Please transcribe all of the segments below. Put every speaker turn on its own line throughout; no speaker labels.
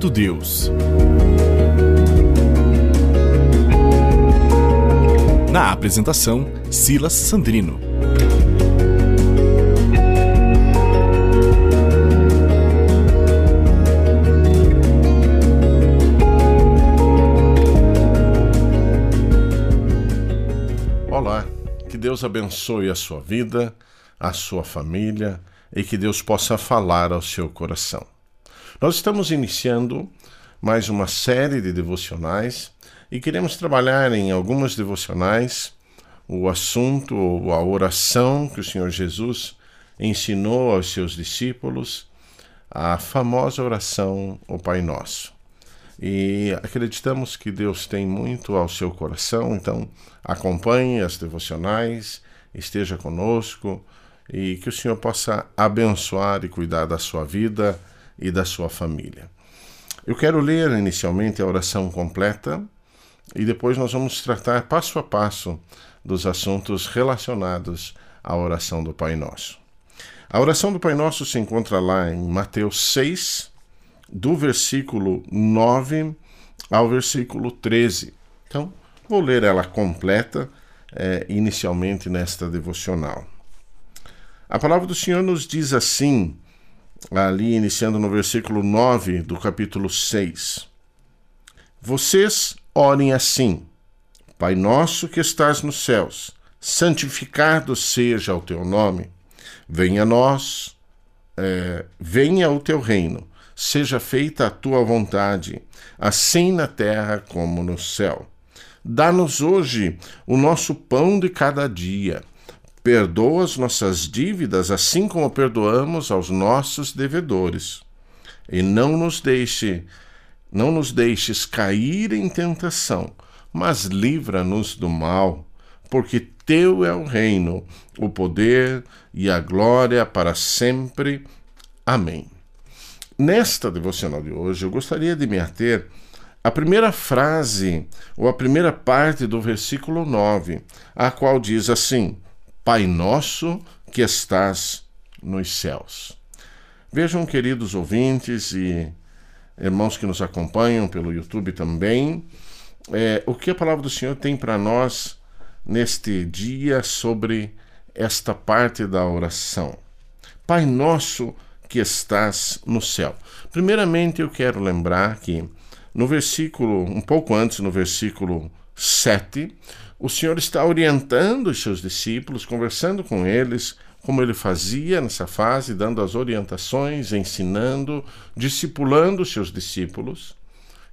Conhecendo Deus. Na apresentação, Silas Sandrino.
Olá, que Deus abençoe a sua vida, a sua família e que Deus possa falar ao seu coração. Nós estamos iniciando mais uma série de devocionais e queremos trabalhar em algumas devocionais o assunto ou a oração que o Senhor Jesus ensinou aos seus discípulos, a famosa oração, o Pai Nosso. E acreditamos que Deus tem muito ao seu coração, então acompanhe as devocionais, esteja conosco e que o Senhor possa abençoar e cuidar da sua vida e da sua família. Eu quero ler inicialmente a oração completa e depois nós vamos tratar passo a passo dos assuntos relacionados à oração do Pai Nosso. A oração do Pai Nosso se encontra lá em Mateus 6, do versículo 9 ao versículo 13. Então, vou ler ela completa é, inicialmente nesta devocional. A palavra do Senhor nos diz assim ali iniciando no versículo 9 do capítulo 6. Vocês orem assim: Pai nosso que estás nos céus, santificado seja o teu nome. Venha a nós, é, venha o teu reino, seja feita a tua vontade, assim na terra como no céu. Dá-nos hoje o nosso pão de cada dia Perdoa as nossas dívidas, assim como perdoamos aos nossos devedores. E não nos deixe, não nos deixes cair em tentação, mas livra-nos do mal, porque teu é o reino, o poder e a glória para sempre. Amém. Nesta devocional de hoje, eu gostaria de me ater à primeira frase, ou à primeira parte do versículo 9, a qual diz assim: Pai nosso que estás nos céus. Vejam, queridos ouvintes e irmãos que nos acompanham pelo YouTube também, é, o que a palavra do Senhor tem para nós neste dia sobre esta parte da oração. Pai nosso que estás no céu. Primeiramente, eu quero lembrar que no versículo, um pouco antes, no versículo 7, o Senhor está orientando os seus discípulos, conversando com eles, como ele fazia nessa fase, dando as orientações, ensinando, discipulando os seus discípulos.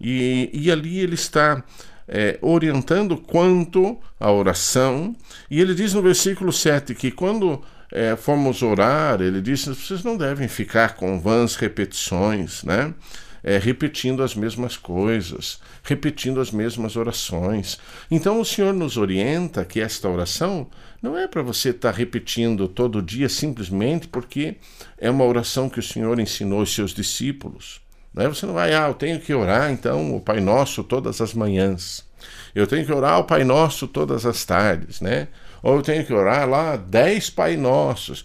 E, e ali ele está é, orientando quanto à oração. E ele diz no versículo 7 que quando é, formos orar, ele diz: vocês não devem ficar com vãs repetições, né? É, repetindo as mesmas coisas, repetindo as mesmas orações. Então o Senhor nos orienta que esta oração não é para você estar tá repetindo todo dia simplesmente porque é uma oração que o Senhor ensinou aos seus discípulos. Né? Você não vai, ah, eu tenho que orar então o Pai Nosso todas as manhãs. Eu tenho que orar o Pai Nosso todas as tardes, né? Ou eu tenho que orar lá dez Pai Nossos.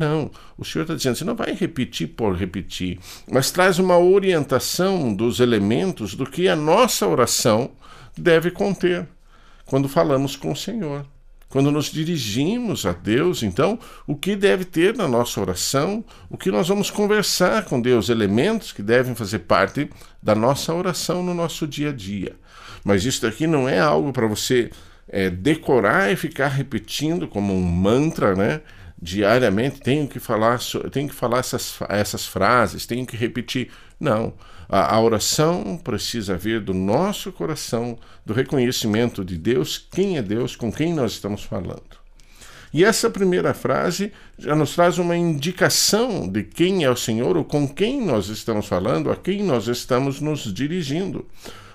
Não, o Senhor está dizendo, você não vai repetir por repetir, mas traz uma orientação dos elementos do que a nossa oração deve conter quando falamos com o Senhor. Quando nos dirigimos a Deus, então, o que deve ter na nossa oração, o que nós vamos conversar com Deus, elementos que devem fazer parte da nossa oração no nosso dia a dia. Mas isso daqui não é algo para você é, decorar e ficar repetindo como um mantra, né? Diariamente tenho que falar, tenho que falar essas, essas frases, tenho que repetir. Não. A, a, oração precisa vir do nosso coração, do reconhecimento de Deus, quem é Deus, com quem nós estamos falando. E essa primeira frase já nos traz uma indicação de quem é o Senhor, ou com quem nós estamos falando, a quem nós estamos nos dirigindo.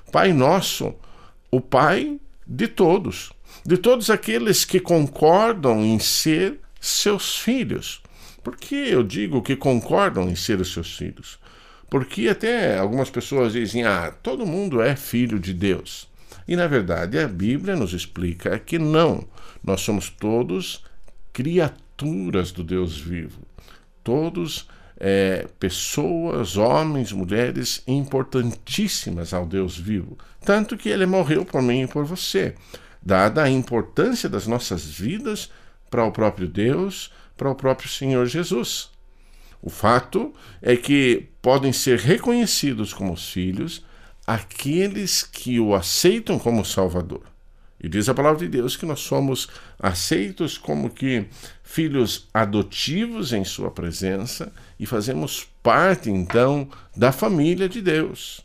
Pai nosso, o Pai de todos, de todos aqueles que concordam em ser seus filhos. Por que eu digo que concordam em ser os seus filhos? Porque até algumas pessoas dizem: ah, todo mundo é filho de Deus. E na verdade a Bíblia nos explica que não. Nós somos todos criaturas do Deus vivo. Todos é, pessoas, homens, mulheres importantíssimas ao Deus vivo. Tanto que ele morreu por mim e por você. Dada a importância das nossas vidas para o próprio Deus, para o próprio Senhor Jesus. O fato é que podem ser reconhecidos como filhos aqueles que o aceitam como Salvador. E diz a palavra de Deus que nós somos aceitos como que filhos adotivos em Sua presença e fazemos parte então da família de Deus.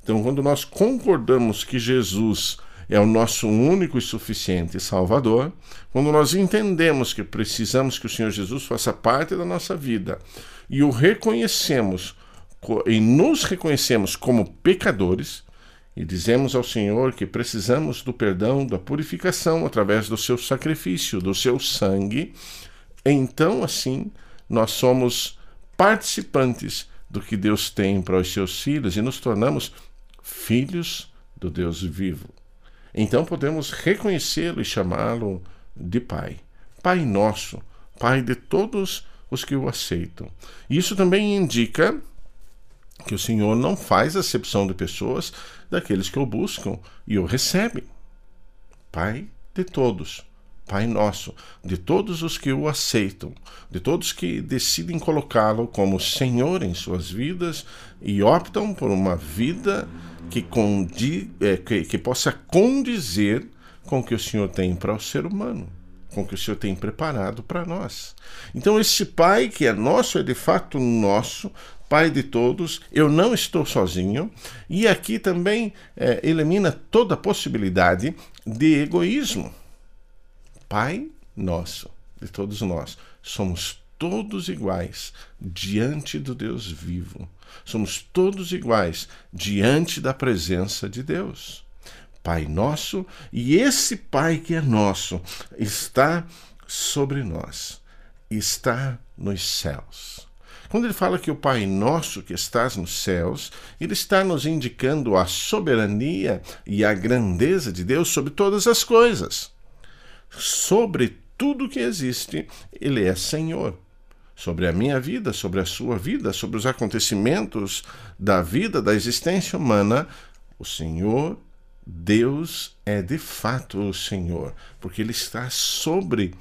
Então, quando nós concordamos que Jesus é o nosso único e suficiente Salvador, quando nós entendemos que precisamos que o Senhor Jesus faça parte da nossa vida e o reconhecemos e nos reconhecemos como pecadores, e dizemos ao Senhor que precisamos do perdão, da purificação através do seu sacrifício, do seu sangue, então assim nós somos participantes do que Deus tem para os seus filhos e nos tornamos filhos do Deus vivo. Então podemos reconhecê-lo e chamá-lo de Pai. Pai nosso, Pai de todos os que o aceitam. Isso também indica que o Senhor não faz acepção de pessoas daqueles que o buscam e o recebem. Pai de todos, Pai nosso, de todos os que o aceitam, de todos que decidem colocá-lo como Senhor em suas vidas e optam por uma vida que, condi, é, que, que possa condizer com o que o Senhor tem para o ser humano, com o que o Senhor tem preparado para nós. Então, esse Pai que é nosso é de fato nosso, Pai de todos, eu não estou sozinho, e aqui também é, elimina toda possibilidade de egoísmo. Pai nosso, de todos nós, somos todos iguais diante do Deus vivo. Somos todos iguais diante da presença de Deus. Pai nosso, e esse Pai que é nosso está sobre nós, está nos céus. Quando ele fala que o Pai nosso que estás nos céus, ele está nos indicando a soberania e a grandeza de Deus sobre todas as coisas. Sobre tudo que existe, ele é Senhor. Sobre a minha vida, sobre a sua vida, sobre os acontecimentos da vida, da existência humana, o Senhor Deus é de fato o Senhor, porque Ele está sobre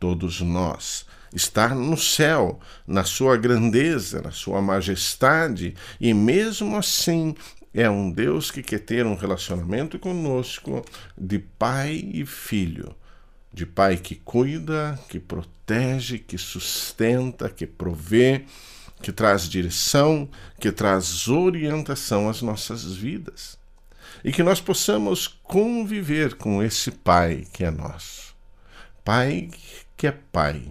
todos nós está no céu, na sua grandeza, na sua majestade, e mesmo assim é um Deus que quer ter um relacionamento conosco de pai e filho, de pai que cuida, que protege, que sustenta, que provê, que traz direção, que traz orientação às nossas vidas. E que nós possamos conviver com esse Pai que é nosso. Pai que é Pai,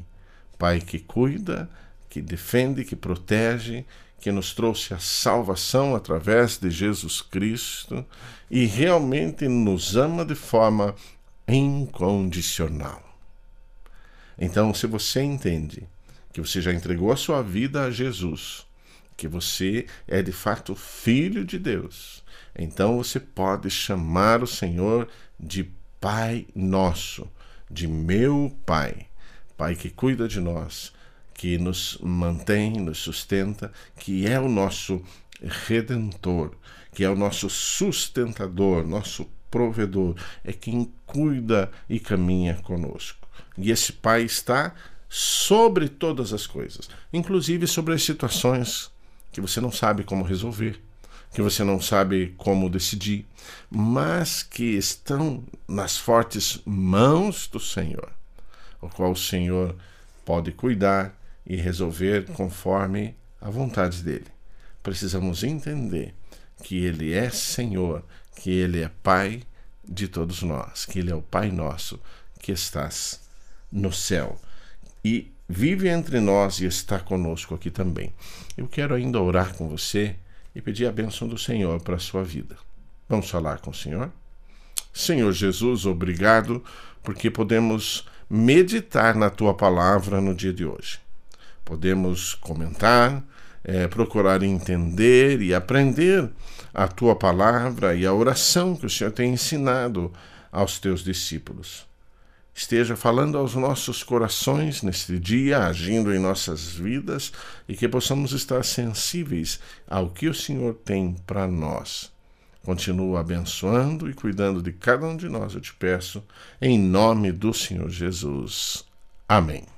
Pai que cuida, que defende, que protege, que nos trouxe a salvação através de Jesus Cristo e realmente nos ama de forma incondicional. Então, se você entende que você já entregou a sua vida a Jesus, que você é de fato filho de Deus, então você pode chamar o Senhor de Pai Nosso, de meu Pai Pai que cuida de nós, que nos mantém, nos sustenta, que é o nosso redentor, que é o nosso sustentador, nosso provedor, é quem cuida e caminha conosco. E esse Pai está sobre todas as coisas, inclusive sobre as situações que você não sabe como resolver, que você não sabe como decidir, mas que estão nas fortes mãos do Senhor o qual o Senhor pode cuidar e resolver conforme a vontade dele. Precisamos entender que ele é Senhor, que ele é Pai de todos nós, que ele é o Pai nosso que estás no céu e vive entre nós e está conosco aqui também. Eu quero ainda orar com você e pedir a bênção do Senhor para a sua vida. Vamos falar com o Senhor? Senhor Jesus, obrigado porque podemos meditar na tua palavra no dia de hoje. Podemos comentar, é, procurar entender e aprender a tua palavra e a oração que o Senhor tem ensinado aos teus discípulos. esteja falando aos nossos corações neste dia, agindo em nossas vidas e que possamos estar sensíveis ao que o Senhor tem para nós. Continua abençoando e cuidando de cada um de nós, eu te peço, em nome do Senhor Jesus. Amém.